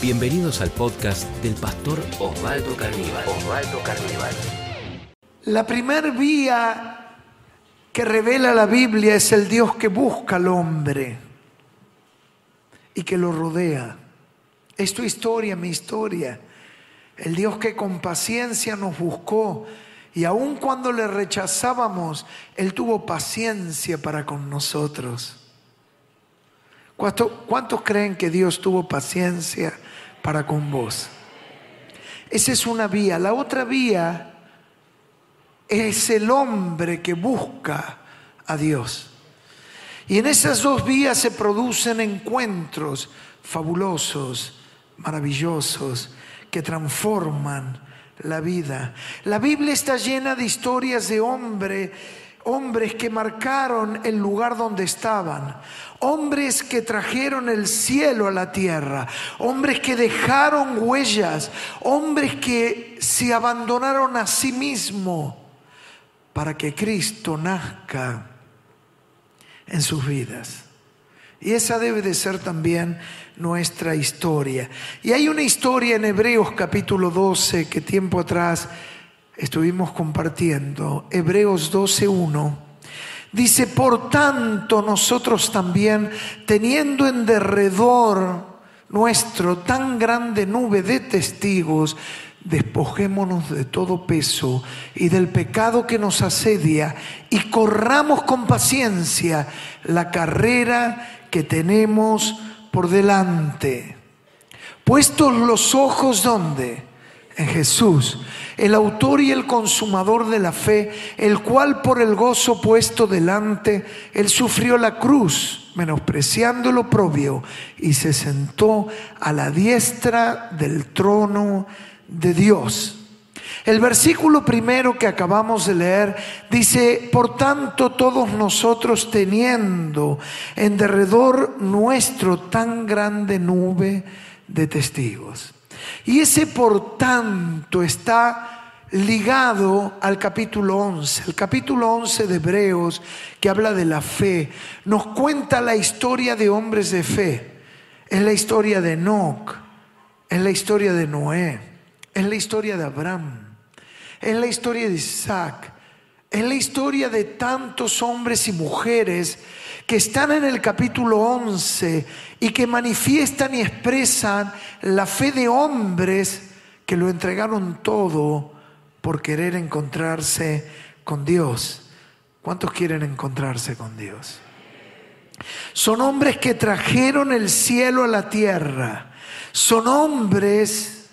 Bienvenidos al podcast del pastor Osvaldo Carníbal. Osvaldo Carníbal. La primer vía que revela la Biblia es el Dios que busca al hombre y que lo rodea. Es tu historia, mi historia. El Dios que con paciencia nos buscó y aun cuando le rechazábamos, Él tuvo paciencia para con nosotros. ¿Cuántos, creen que Dios tuvo paciencia para con vos? Esa es una vía. La otra vía es el hombre que busca a Dios. Y en esas dos vías se producen encuentros fabulosos, maravillosos, que transforman la vida. La Biblia está llena de historias de hombre, hombres que marcaron el lugar donde estaban, hombres que trajeron el cielo a la tierra, hombres que dejaron huellas, hombres que se abandonaron a sí mismos para que Cristo nazca en sus vidas. Y esa debe de ser también nuestra historia. Y hay una historia en Hebreos capítulo 12 que tiempo atrás estuvimos compartiendo, Hebreos 12.1, dice, por tanto nosotros también, teniendo en derredor nuestro tan grande nube de testigos, despojémonos de todo peso y del pecado que nos asedia y corramos con paciencia la carrera que tenemos por delante. Puestos los ojos donde? En Jesús el autor y el consumador de la fe, el cual por el gozo puesto delante, él sufrió la cruz, menospreciando lo propio, y se sentó a la diestra del trono de Dios. El versículo primero que acabamos de leer dice, por tanto todos nosotros teniendo en derredor nuestro tan grande nube de testigos. Y ese por tanto está ligado al capítulo 11. El capítulo 11 de Hebreos, que habla de la fe, nos cuenta la historia de hombres de fe. Es la historia de Enoch, es la historia de Noé, es la historia de Abraham, es la historia de Isaac, es la historia de tantos hombres y mujeres que están en el capítulo 11 y que manifiestan y expresan la fe de hombres que lo entregaron todo por querer encontrarse con Dios. ¿Cuántos quieren encontrarse con Dios? Son hombres que trajeron el cielo a la tierra. Son hombres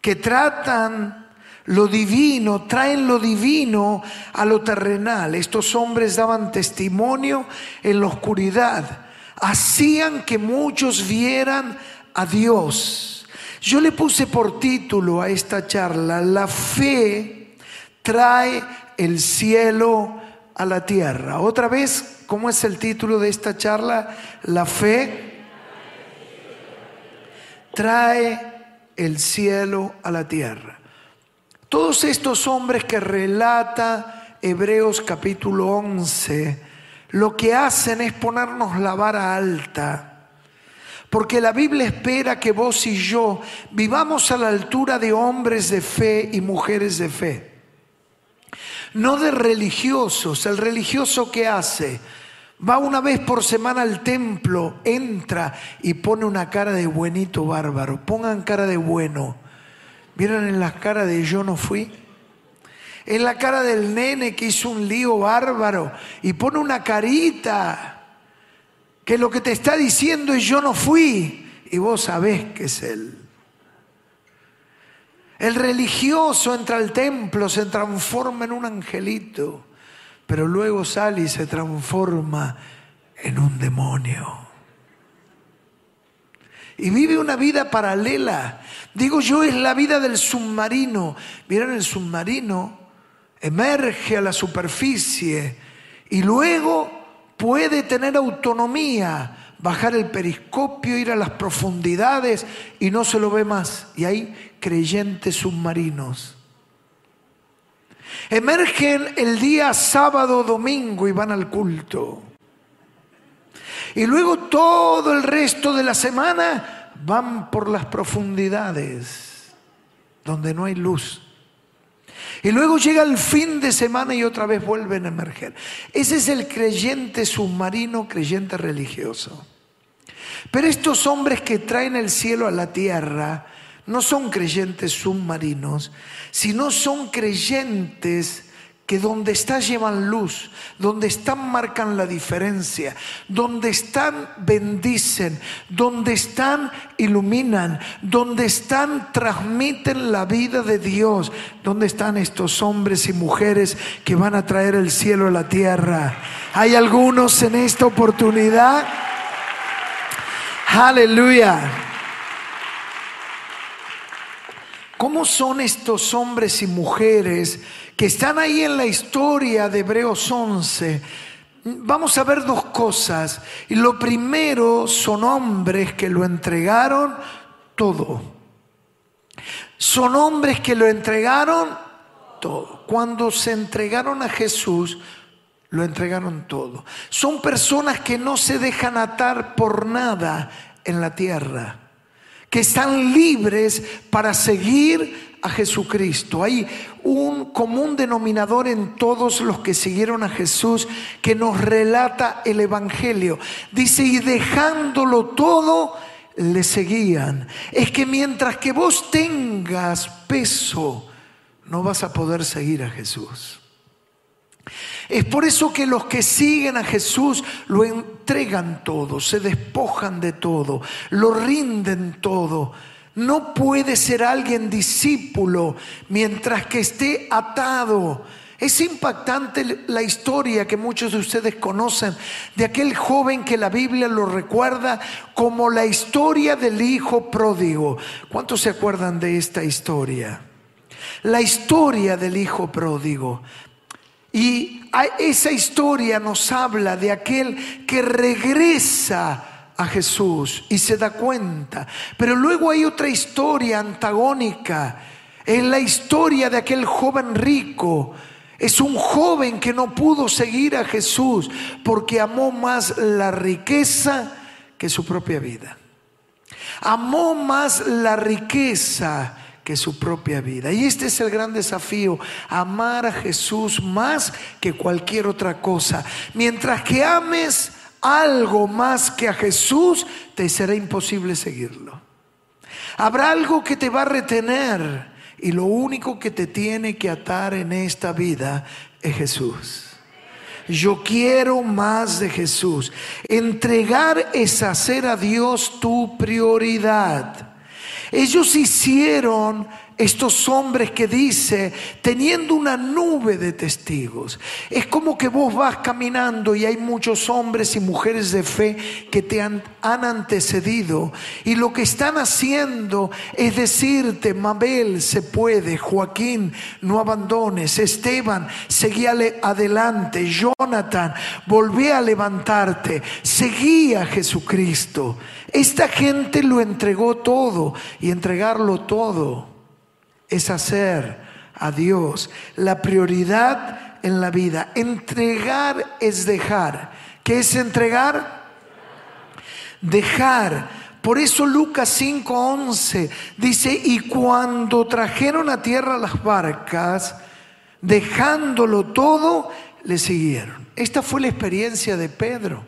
que tratan lo divino, traen lo divino a lo terrenal. Estos hombres daban testimonio en la oscuridad, hacían que muchos vieran a Dios. Yo le puse por título a esta charla, la fe trae el cielo a la tierra. Otra vez, ¿cómo es el título de esta charla? La fe trae el cielo a la tierra. Todos estos hombres que relata Hebreos capítulo 11, lo que hacen es ponernos la vara alta. Porque la Biblia espera que vos y yo vivamos a la altura de hombres de fe y mujeres de fe. No de religiosos. El religioso que hace va una vez por semana al templo, entra y pone una cara de buenito bárbaro. Pongan cara de bueno ¿Vieron en la cara de yo no fui? En la cara del nene que hizo un lío bárbaro y pone una carita que lo que te está diciendo es yo no fui y vos sabés que es él. El religioso entra al templo, se transforma en un angelito, pero luego sale y se transforma en un demonio y vive una vida paralela. Digo yo, es la vida del submarino. Miren, el submarino emerge a la superficie y luego puede tener autonomía, bajar el periscopio, ir a las profundidades y no se lo ve más. Y hay creyentes submarinos. Emergen el día sábado, domingo y van al culto. Y luego todo el resto de la semana van por las profundidades donde no hay luz. Y luego llega el fin de semana y otra vez vuelven a emerger. Ese es el creyente submarino, creyente religioso. Pero estos hombres que traen el cielo a la tierra no son creyentes submarinos, sino son creyentes que donde están llevan luz, donde están marcan la diferencia, donde están bendicen, donde están iluminan, donde están transmiten la vida de Dios, donde están estos hombres y mujeres que van a traer el cielo a la tierra. ¿Hay algunos en esta oportunidad? Aleluya. ¿Cómo son estos hombres y mujeres que están ahí en la historia de Hebreos 11? Vamos a ver dos cosas. Y lo primero son hombres que lo entregaron todo. Son hombres que lo entregaron todo. Cuando se entregaron a Jesús, lo entregaron todo. Son personas que no se dejan atar por nada en la tierra, que están libres para seguir a Jesucristo. Hay un común denominador en todos los que siguieron a Jesús que nos relata el Evangelio. Dice, y dejándolo todo, le seguían. Es que mientras que vos tengas peso, no vas a poder seguir a Jesús. Es por eso que los que siguen a Jesús lo entregan todo, se despojan de todo, lo rinden todo. No puede ser alguien discípulo mientras que esté atado. Es impactante la historia que muchos de ustedes conocen de aquel joven que la Biblia lo recuerda como la historia del hijo pródigo. ¿Cuántos se acuerdan de esta historia? La historia del hijo pródigo. Y esa historia nos habla de aquel que regresa a Jesús y se da cuenta. Pero luego hay otra historia antagónica. Es la historia de aquel joven rico. Es un joven que no pudo seguir a Jesús porque amó más la riqueza que su propia vida. Amó más la riqueza que su propia vida. Y este es el gran desafío, amar a Jesús más que cualquier otra cosa. Mientras que ames algo más que a Jesús, te será imposible seguirlo. Habrá algo que te va a retener y lo único que te tiene que atar en esta vida es Jesús. Yo quiero más de Jesús. Entregar es hacer a Dios tu prioridad. Ellos hicieron estos hombres que dice, teniendo una nube de testigos. Es como que vos vas caminando y hay muchos hombres y mujeres de fe que te han, antecedido. Y lo que están haciendo es decirte, Mabel, se puede, Joaquín, no abandones, Esteban, seguí adelante, Jonathan, volví a levantarte, seguí a Jesucristo. Esta gente lo entregó todo y entregarlo todo es hacer a Dios la prioridad en la vida. Entregar es dejar. ¿Qué es entregar? Dejar. Por eso Lucas 5:11 dice, y cuando trajeron a tierra las barcas, dejándolo todo, le siguieron. Esta fue la experiencia de Pedro.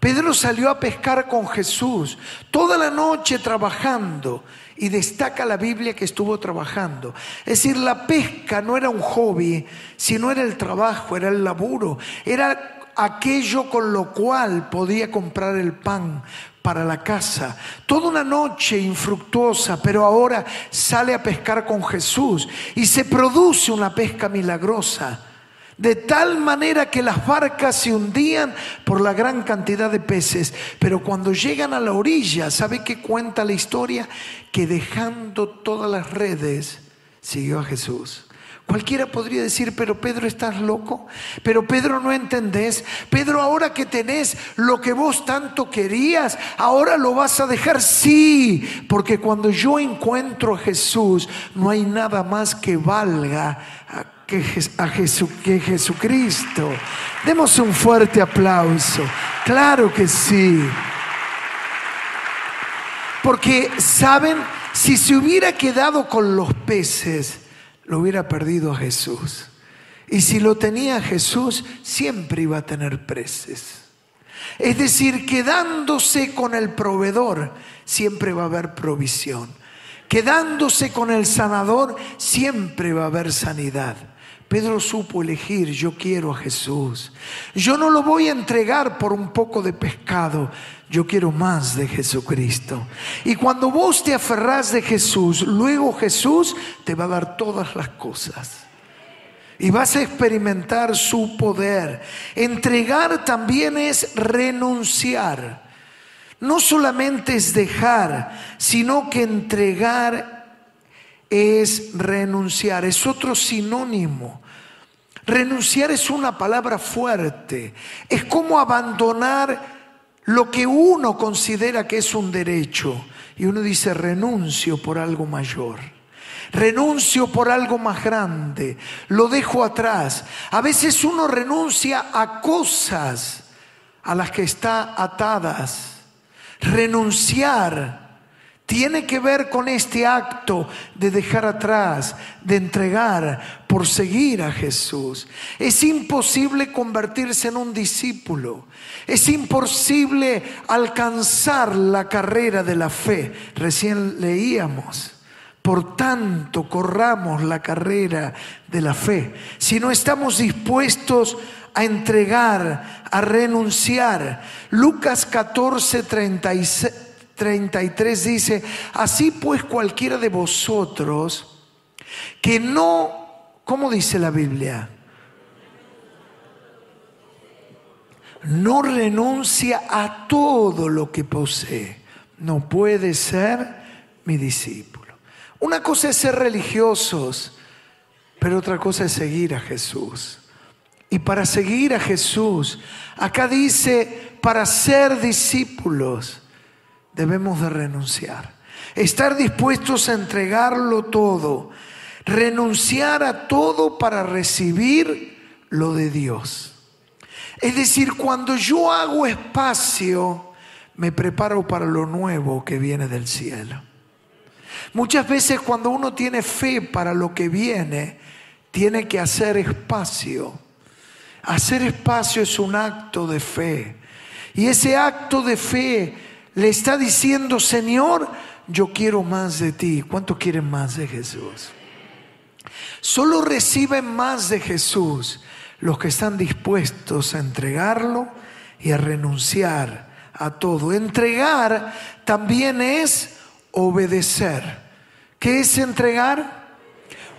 Pedro salió a pescar con Jesús toda la noche trabajando y destaca la Biblia que estuvo trabajando. Es decir, la pesca no era un hobby, sino era el trabajo, era el laburo, era aquello con lo cual podía comprar el pan para la casa. Toda una noche infructuosa, pero ahora sale a pescar con Jesús y se produce una pesca milagrosa de tal manera que las barcas se hundían por la gran cantidad de peces. Pero cuando llegan a la orilla, ¿sabe qué cuenta la historia? Que dejando todas las redes, siguió a Jesús. Cualquiera podría decir, pero Pedro, ¿estás loco? Pero Pedro, no entendés. Pedro, ahora que tenés lo que vos tanto querías, ahora lo vas a dejar. Sí, porque cuando yo encuentro a Jesús, no hay nada más que valga que, a que Jesucristo. Demos un fuerte aplauso. Claro que sí. Porque, ¿saben? Si se hubiera quedado con los peces, lo hubiera perdido a Jesús. Y si lo tenía Jesús, siempre iba a tener peces. Es decir, quedándose con el proveedor, siempre va a haber provisión. Quedándose con el sanador, siempre va a haber sanidad. Pedro supo elegir, yo quiero a Jesús. Yo no lo voy a entregar por un poco de pescado, yo quiero más de Jesucristo. Y cuando vos te aferrás de Jesús, luego Jesús te va a dar todas las cosas. Y vas a experimentar su poder. Entregar también es renunciar. No solamente es dejar, sino que entregar es renunciar, es otro sinónimo. Renunciar es una palabra fuerte, es como abandonar lo que uno considera que es un derecho y uno dice renuncio por algo mayor. Renuncio por algo más grande, lo dejo atrás. A veces uno renuncia a cosas a las que está atadas. Renunciar tiene que ver con este acto de dejar atrás, de entregar por seguir a Jesús. Es imposible convertirse en un discípulo. Es imposible alcanzar la carrera de la fe. Recién leíamos. Por tanto, corramos la carrera de la fe. Si no estamos dispuestos a entregar, a renunciar. Lucas 14, 36 33 dice, así pues cualquiera de vosotros que no, ¿cómo dice la Biblia? No renuncia a todo lo que posee, no puede ser mi discípulo. Una cosa es ser religiosos, pero otra cosa es seguir a Jesús. Y para seguir a Jesús, acá dice, para ser discípulos, debemos de renunciar. Estar dispuestos a entregarlo todo. Renunciar a todo para recibir lo de Dios. Es decir, cuando yo hago espacio, me preparo para lo nuevo que viene del cielo. Muchas veces cuando uno tiene fe para lo que viene, tiene que hacer espacio. Hacer espacio es un acto de fe. Y ese acto de fe le está diciendo, Señor, yo quiero más de ti. ¿Cuánto quieren más de Jesús? Solo reciben más de Jesús los que están dispuestos a entregarlo y a renunciar a todo. Entregar también es obedecer. ¿Qué es entregar?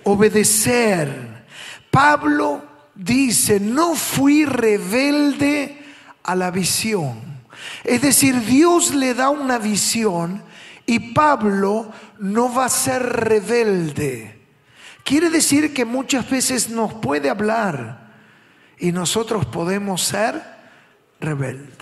Obedecer. Pablo dice, no fui rebelde a la visión es decir, Dios le da una visión y Pablo no va a ser rebelde. Quiere decir que muchas veces nos puede hablar y nosotros podemos ser rebeldes.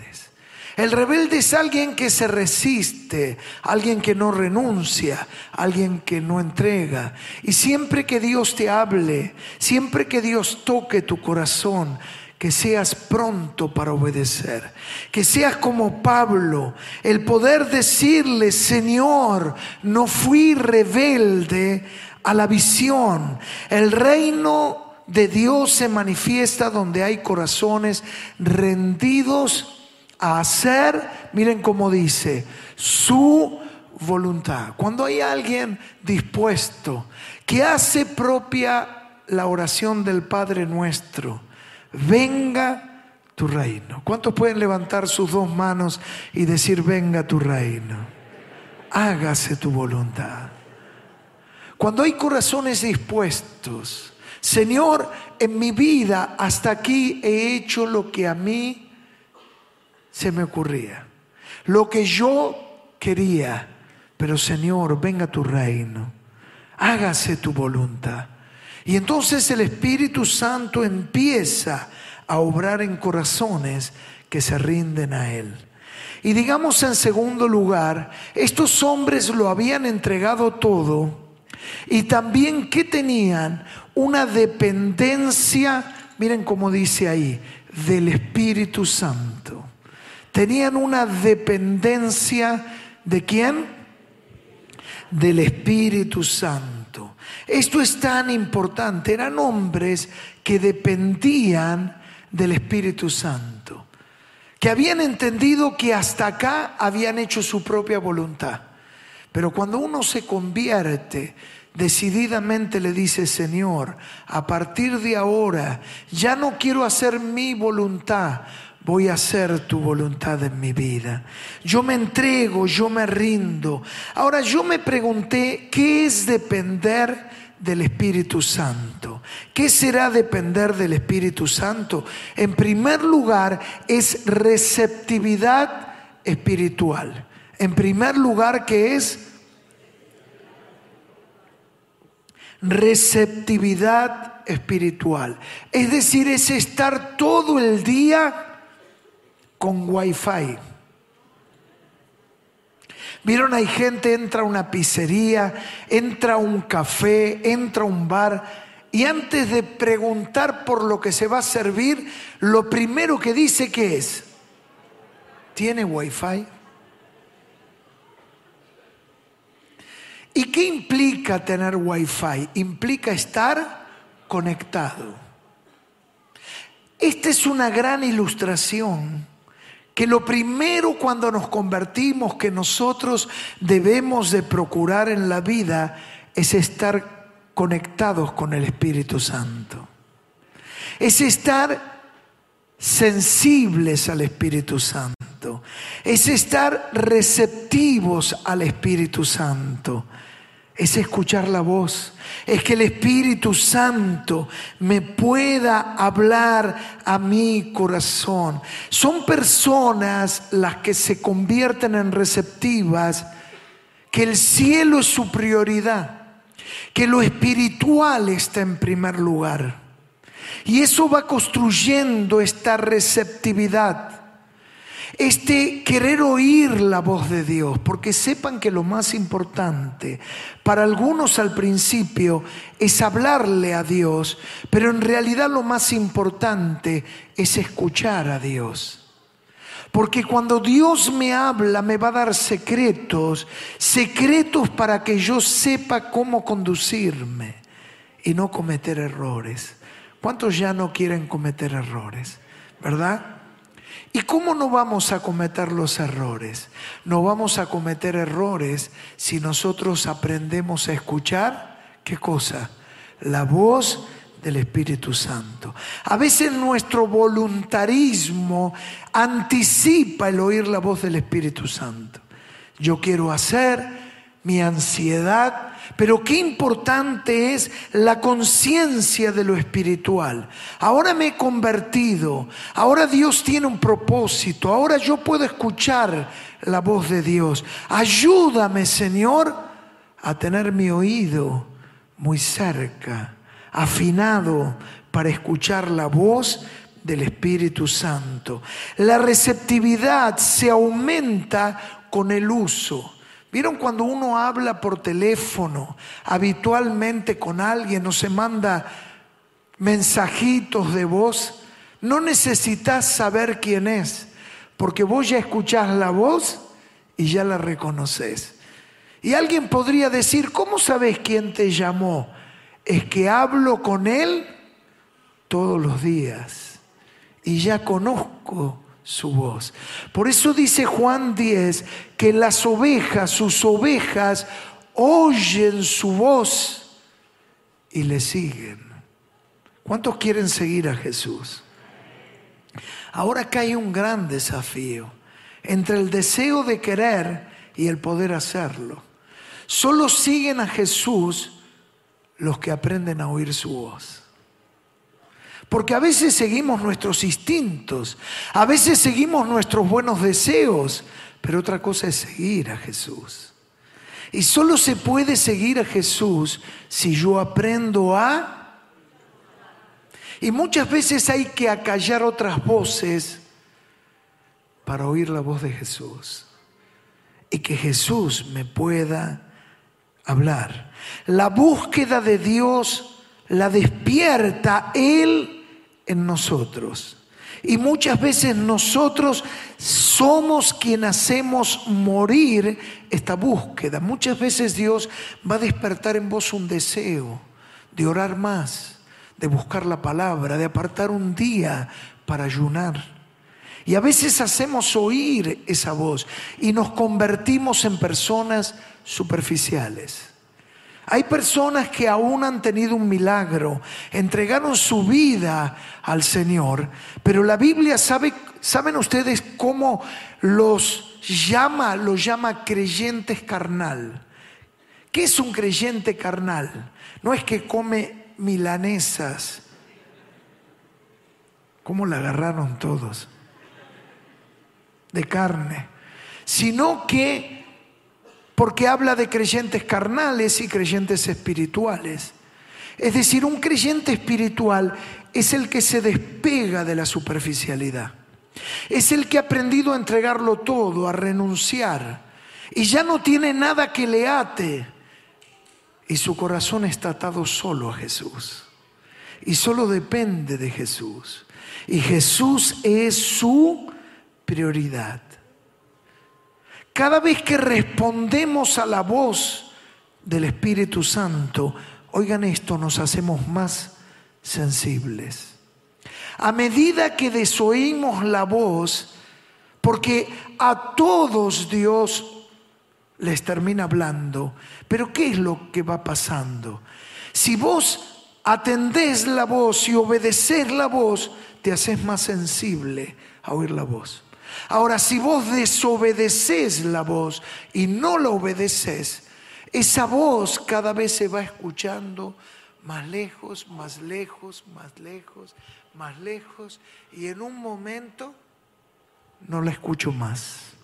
El rebelde es alguien que se resiste, alguien que no renuncia, alguien que no entrega. Y siempre que Dios te hable, siempre que Dios toque tu corazón, que seas pronto para obedecer, que seas como Pablo, el poder decirle, Señor, no fui rebelde a la visión, el reino de Dios se manifiesta donde hay corazones rendidos a hacer, miren cómo dice, su voluntad. Cuando hay alguien dispuesto que hace propia la oración del Padre nuestro, venga tu reino. ¿Cuántos pueden levantar sus dos manos y decir, venga tu reino? Hágase tu voluntad. Cuando hay corazones dispuestos, Señor, en mi vida hasta aquí he hecho lo que a mí se me ocurría, lo que yo quería, pero Señor, venga tu reino, hágase tu voluntad. Y entonces el Espíritu Santo empieza a obrar en corazones que se rinden a Él. Y digamos en segundo lugar, estos hombres lo habían entregado todo y también que tenían una dependencia, miren cómo dice ahí, del Espíritu Santo. Tenían una dependencia de quién? del Espíritu Santo. Esto es tan importante. Eran hombres que dependían del Espíritu Santo, que habían entendido que hasta acá habían hecho su propia voluntad. Pero cuando uno se convierte, decididamente le dice, Señor, a partir de ahora ya no quiero hacer mi voluntad, voy a hacer tu voluntad en mi vida. Yo me entrego, yo me rindo. Ahora yo me pregunté, ¿qué es depender del Espíritu Santo? ¿Qué será depender del Espíritu Santo? En primer lugar, es receptividad espiritual. En primer lugar, ¿qué es? receptividad espiritual. Es decir, es estar todo el día con wifi. Vieron, hay gente, entra a una pizzería, entra a un café, entra a un bar y antes de preguntar por lo que se va a servir, lo primero que dice que es, ¿tiene wifi? ¿Y qué implica tener wifi? Implica estar conectado. Esta es una gran ilustración que lo primero cuando nos convertimos que nosotros debemos de procurar en la vida es estar conectados con el Espíritu Santo. Es estar sensibles al Espíritu Santo. Es estar receptivos al Espíritu Santo es escuchar la voz, es que el Espíritu Santo me pueda hablar a mi corazón. Son personas las que se convierten en receptivas, que el cielo es su prioridad, que lo espiritual está en primer lugar. Y eso va construyendo esta receptividad este querer oír la voz de Dios, porque sepan que lo más importante para algunos al principio es hablarle a Dios, pero en realidad lo más importante es escuchar a Dios. Porque cuando Dios me habla me va a dar secretos, secretos para que yo sepa cómo conducirme y no cometer errores. ¿Cuántos ya no quieren cometer errores? ¿Verdad? ¿Y cómo no vamos a cometer los errores? No vamos a cometer errores si nosotros aprendemos a escuchar, ¿qué cosa? La voz del Espíritu Santo. A veces nuestro voluntarismo anticipa el oír la voz del Espíritu Santo. Yo quiero hacer, mi ansiedad pero qué importante es la conciencia de lo espiritual. Ahora me he convertido, ahora Dios tiene un propósito, ahora yo puedo escuchar la voz de Dios. Ayúdame, Señor, a tener mi oído muy cerca, afinado para escuchar la voz del Espíritu Santo. La receptividad se aumenta con el uso. ¿Vieron cuando uno habla por teléfono habitualmente con alguien o se manda mensajitos de voz? No necesitas saber quién es, porque vos ya escuchás la voz y ya la reconoces. Y alguien podría decir, ¿cómo sabes quién te llamó? Es que hablo con él todos los días y ya conozco su voz. Por eso dice Juan 10 que las ovejas, sus ovejas, oyen su voz y le siguen. ¿Cuántos quieren seguir a Jesús? Ahora acá hay un gran desafío entre el deseo de querer y el poder hacerlo. Solo siguen a Jesús los que aprenden a oír su voz. Porque a veces seguimos nuestros instintos, a veces seguimos nuestros buenos deseos, pero otra cosa es seguir a Jesús. Y solo se puede seguir a Jesús si yo aprendo a... Y muchas veces hay que acallar otras voces para oír la voz de Jesús. Y que Jesús me pueda hablar. La búsqueda de Dios la despierta Él en nosotros. Y muchas veces nosotros somos quien hacemos morir esta búsqueda. Muchas veces Dios va a despertar en vos un deseo de orar más, de buscar la palabra, de apartar un día para ayunar. Y a veces hacemos oír esa voz y nos convertimos en personas superficiales. Hay personas que aún han tenido un milagro, entregaron su vida al Señor, pero la Biblia sabe, ¿saben ustedes cómo los llama? Los llama creyentes carnal. ¿Qué es un creyente carnal? No es que come milanesas. ¿Cómo la agarraron todos? De carne. Sino que porque habla de creyentes carnales y creyentes espirituales. Es decir, un creyente espiritual es el que se despega de la superficialidad. Es el que ha aprendido a entregarlo todo, a renunciar. Y ya no tiene nada que le ate. Y su corazón está atado solo a Jesús. Y solo depende de Jesús. Y Jesús es su prioridad. Cada vez que respondemos a la voz del Espíritu Santo, oigan esto, nos hacemos más sensibles. A medida que desoímos la voz, porque a todos Dios les termina hablando, pero ¿qué es lo que va pasando? Si vos atendés la voz y obedecés la voz, te haces más sensible a oír la voz. Ahora, si vos desobedeces la voz y no la obedeces, esa voz cada vez se va escuchando más lejos, más lejos, más lejos, más lejos, y en un momento no la escucho más.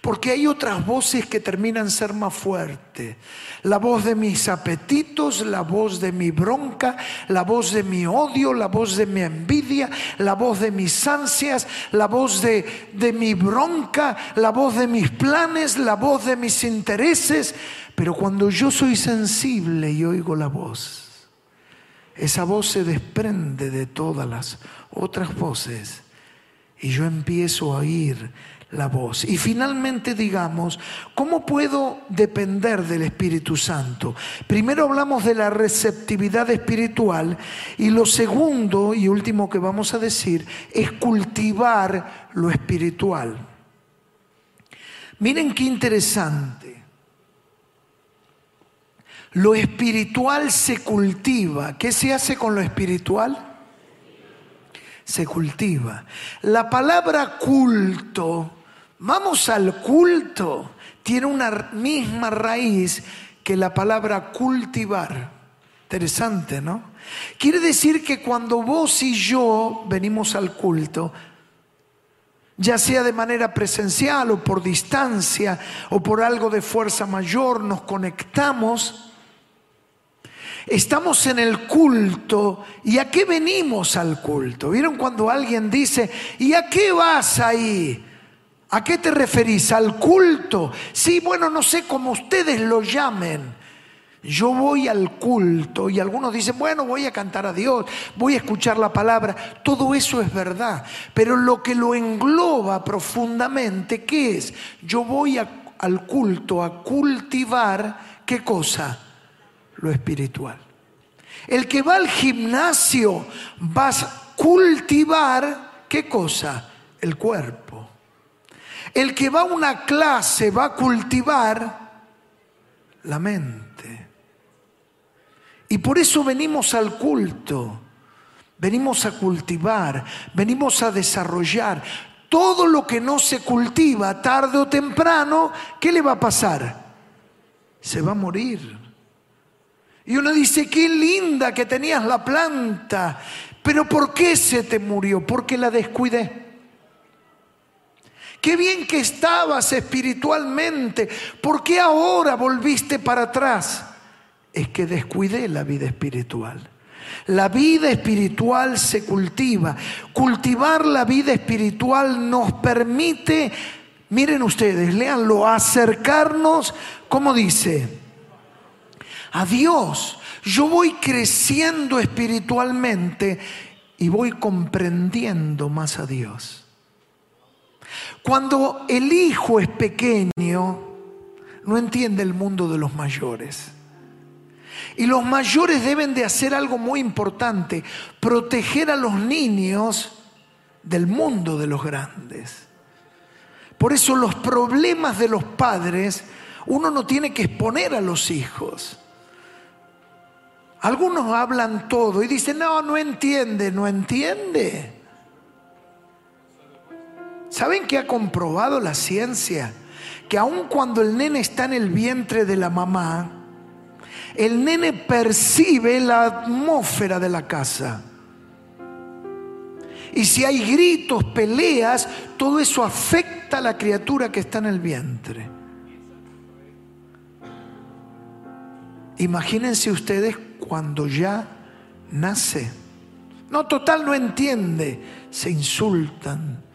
Porque hay otras voces que terminan ser más fuertes. La voz de mis apetitos, la voz de mi bronca, la voz de mi odio, la voz de mi envidia, la voz de mis ansias, la voz de, de mi bronca, la voz de mis planes, la voz de mis intereses. Pero cuando yo soy sensible y oigo la voz, esa voz se desprende de todas las otras voces y yo empiezo a oír la voz. Y finalmente digamos, ¿cómo puedo depender del Espíritu Santo? Primero hablamos de la receptividad espiritual y lo segundo y último que vamos a decir es cultivar lo espiritual. Miren qué interesante. Lo espiritual se cultiva. ¿Qué se hace con lo espiritual? Se cultiva. La palabra culto Vamos al culto. Tiene una misma raíz que la palabra cultivar. Interesante, ¿no? Quiere decir que cuando vos y yo venimos al culto, ya sea de manera presencial o por distancia o por algo de fuerza mayor, nos conectamos, estamos en el culto. ¿Y a qué venimos al culto? ¿Vieron cuando alguien dice, ¿y a qué vas ahí? ¿A qué te referís? ¿Al culto? Sí, bueno, no sé cómo ustedes lo llamen. Yo voy al culto y algunos dicen, bueno, voy a cantar a Dios, voy a escuchar la palabra. Todo eso es verdad, pero lo que lo engloba profundamente, ¿qué es? Yo voy al culto a cultivar, ¿qué cosa? Lo espiritual. El que va al gimnasio va a cultivar, ¿qué cosa? El cuerpo. El que va a una clase va a cultivar la mente. Y por eso venimos al culto, venimos a cultivar, venimos a desarrollar. Todo lo que no se cultiva tarde o temprano, ¿qué le va a pasar? Se va a morir. Y uno dice, qué linda que tenías la planta, pero ¿por qué se te murió? Porque la descuidé. Qué bien que estabas espiritualmente. ¿Por qué ahora volviste para atrás? Es que descuidé la vida espiritual. La vida espiritual se cultiva. Cultivar la vida espiritual nos permite, miren ustedes, léanlo, acercarnos, como dice, a Dios. Yo voy creciendo espiritualmente y voy comprendiendo más a Dios. Cuando el hijo es pequeño, no entiende el mundo de los mayores. Y los mayores deben de hacer algo muy importante, proteger a los niños del mundo de los grandes. Por eso los problemas de los padres uno no tiene que exponer a los hijos. Algunos hablan todo y dicen, no, no entiende, no entiende. ¿Saben qué ha comprobado la ciencia? Que aun cuando el nene está en el vientre de la mamá, el nene percibe la atmósfera de la casa. Y si hay gritos, peleas, todo eso afecta a la criatura que está en el vientre. Imagínense ustedes cuando ya nace. No, total, no entiende. Se insultan.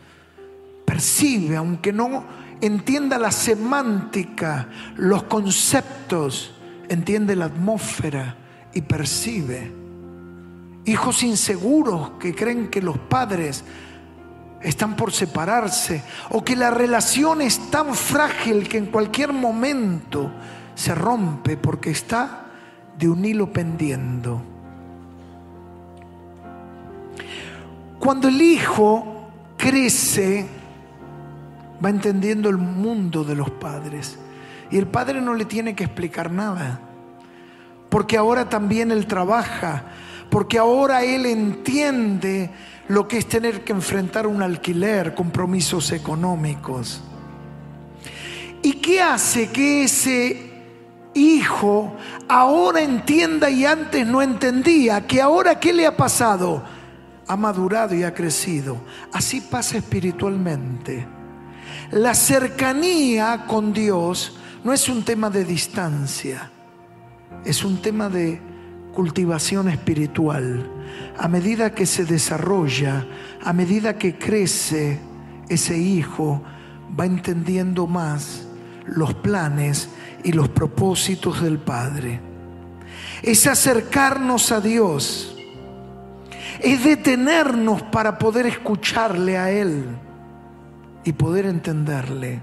Percibe, aunque no entienda la semántica, los conceptos, entiende la atmósfera y percibe. Hijos inseguros que creen que los padres están por separarse o que la relación es tan frágil que en cualquier momento se rompe porque está de un hilo pendiendo. Cuando el hijo crece, va entendiendo el mundo de los padres. Y el padre no le tiene que explicar nada. Porque ahora también él trabaja. Porque ahora él entiende lo que es tener que enfrentar un alquiler, compromisos económicos. ¿Y qué hace que ese hijo ahora entienda y antes no entendía, que ahora ¿qué le ha pasado? Ha madurado y ha crecido. Así pasa espiritualmente. La cercanía con Dios no es un tema de distancia, es un tema de cultivación espiritual. A medida que se desarrolla, a medida que crece ese hijo, va entendiendo más los planes y los propósitos del Padre. Es acercarnos a Dios. Es detenernos para poder escucharle a Él y poder entenderle.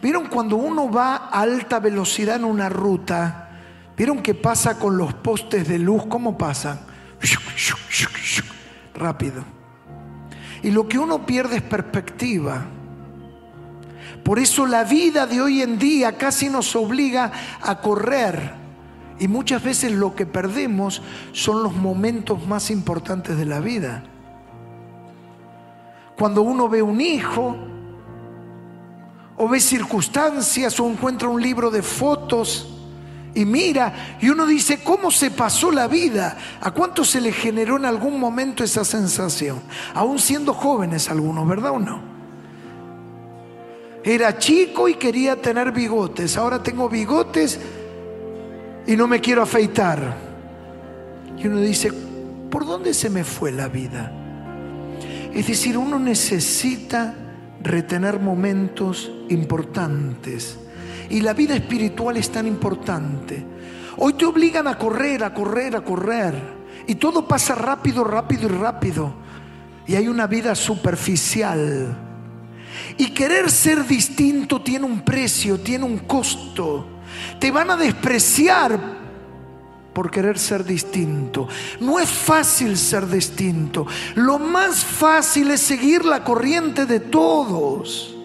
¿Vieron cuando uno va a alta velocidad en una ruta? ¿Vieron qué pasa con los postes de luz? ¿Cómo pasan? Rápido. Y lo que uno pierde es perspectiva. Por eso la vida de hoy en día casi nos obliga a correr. Y muchas veces lo que perdemos son los momentos más importantes de la vida. Cuando uno ve un hijo, o ve circunstancias, o encuentra un libro de fotos, y mira, y uno dice, ¿cómo se pasó la vida? ¿A cuánto se le generó en algún momento esa sensación? Aún siendo jóvenes algunos, ¿verdad o no? Era chico y quería tener bigotes. Ahora tengo bigotes y no me quiero afeitar. Y uno dice, ¿por dónde se me fue la vida? Es decir, uno necesita retener momentos importantes. Y la vida espiritual es tan importante. Hoy te obligan a correr, a correr, a correr. Y todo pasa rápido, rápido y rápido. Y hay una vida superficial y querer ser distinto tiene un precio, tiene un costo. Te van a despreciar por querer ser distinto. No es fácil ser distinto. Lo más fácil es seguir la corriente de todos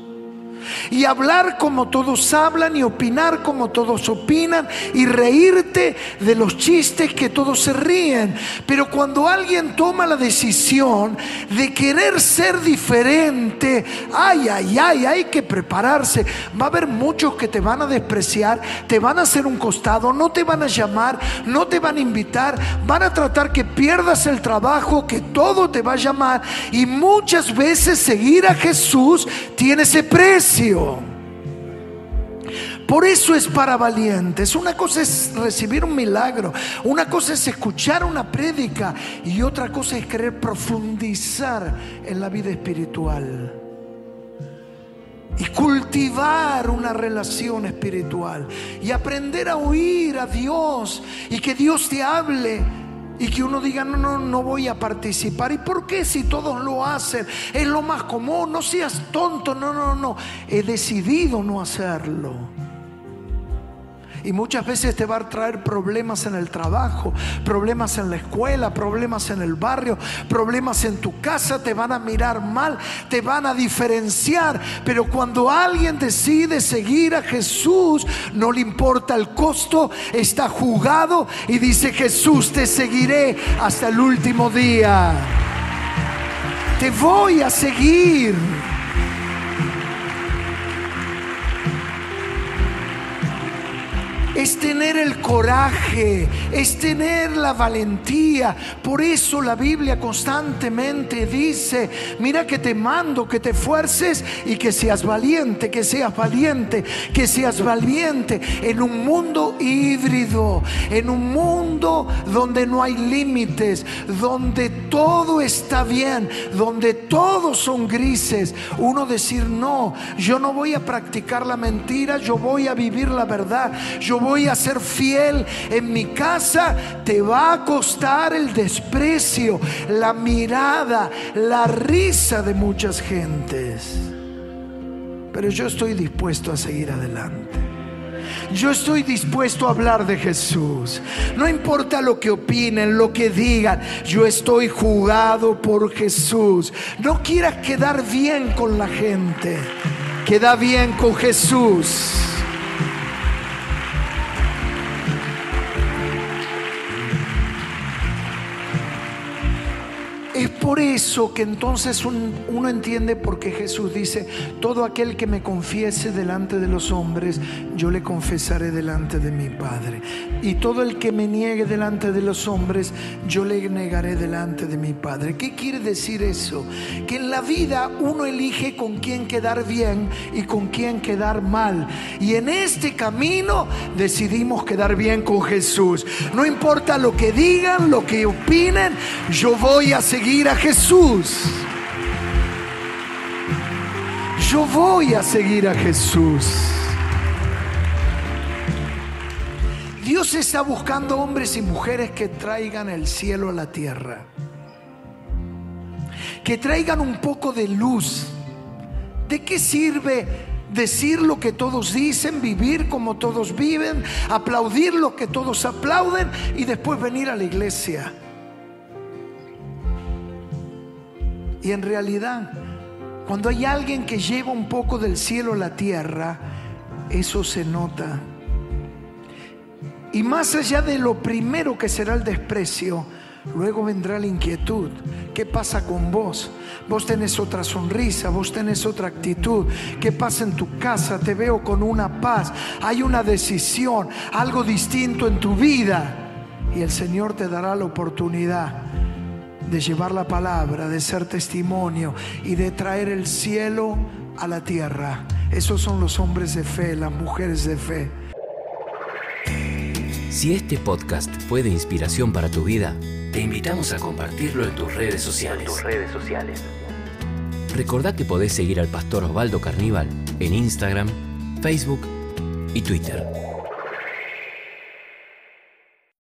y hablar como todos hablan y opinar como todos opinan y reírte de los chistes que todos se ríen. Pero cuando alguien toma la decisión de querer ser diferente, ay, ay, ay, hay que prepararse. Va a haber muchos que te van a despreciar, te van a hacer un costado, no te van a llamar, no te van a invitar, van a tratar que pierdas el trabajo, que todo te va a llamar y muchas veces seguir a Jesús tiene ese precio. Por eso es para valientes. Una cosa es recibir un milagro, una cosa es escuchar una prédica y otra cosa es querer profundizar en la vida espiritual y cultivar una relación espiritual y aprender a oír a Dios y que Dios te hable y que uno diga, no, no, no voy a participar. ¿Y por qué si todos lo hacen? Es lo más común, no seas tonto, no, no, no. He decidido no hacerlo. Y muchas veces te va a traer problemas en el trabajo, problemas en la escuela, problemas en el barrio, problemas en tu casa, te van a mirar mal, te van a diferenciar. Pero cuando alguien decide seguir a Jesús, no le importa el costo, está jugado y dice Jesús, te seguiré hasta el último día. Te voy a seguir. Es tener el coraje, es tener la valentía. Por eso la Biblia constantemente dice, mira que te mando, que te fuerces y que seas valiente, que seas valiente, que seas valiente en un mundo híbrido, en un mundo donde no hay límites, donde todo está bien, donde todos son grises. Uno decir, no, yo no voy a practicar la mentira, yo voy a vivir la verdad, yo voy a ser fiel en mi casa, te va a costar el desprecio, la mirada, la risa de muchas gentes. Pero yo estoy dispuesto a seguir adelante. Yo estoy dispuesto a hablar de Jesús. No importa lo que opinen, lo que digan. Yo estoy jugado por Jesús. No quieras quedar bien con la gente. Queda bien con Jesús. Por eso que entonces uno entiende por qué Jesús dice, todo aquel que me confiese delante de los hombres, yo le confesaré delante de mi Padre. Y todo el que me niegue delante de los hombres, yo le negaré delante de mi Padre. ¿Qué quiere decir eso? Que en la vida uno elige con quién quedar bien y con quién quedar mal. Y en este camino decidimos quedar bien con Jesús. No importa lo que digan, lo que opinen, yo voy a seguir a Jesús. Yo voy a seguir a Jesús. Dios está buscando hombres y mujeres que traigan el cielo a la tierra. Que traigan un poco de luz. ¿De qué sirve decir lo que todos dicen, vivir como todos viven, aplaudir lo que todos aplauden y después venir a la iglesia? Y en realidad, cuando hay alguien que lleva un poco del cielo a la tierra, eso se nota. Y más allá de lo primero que será el desprecio, luego vendrá la inquietud. ¿Qué pasa con vos? Vos tenés otra sonrisa, vos tenés otra actitud. ¿Qué pasa en tu casa? Te veo con una paz. Hay una decisión, algo distinto en tu vida. Y el Señor te dará la oportunidad de llevar la palabra, de ser testimonio y de traer el cielo a la tierra. Esos son los hombres de fe, las mujeres de fe. Si este podcast fue de inspiración para tu vida, te invitamos a compartirlo en tus redes sociales. tus redes sociales. Recordá que podés seguir al pastor Osvaldo Carníbal en Instagram, Facebook y Twitter.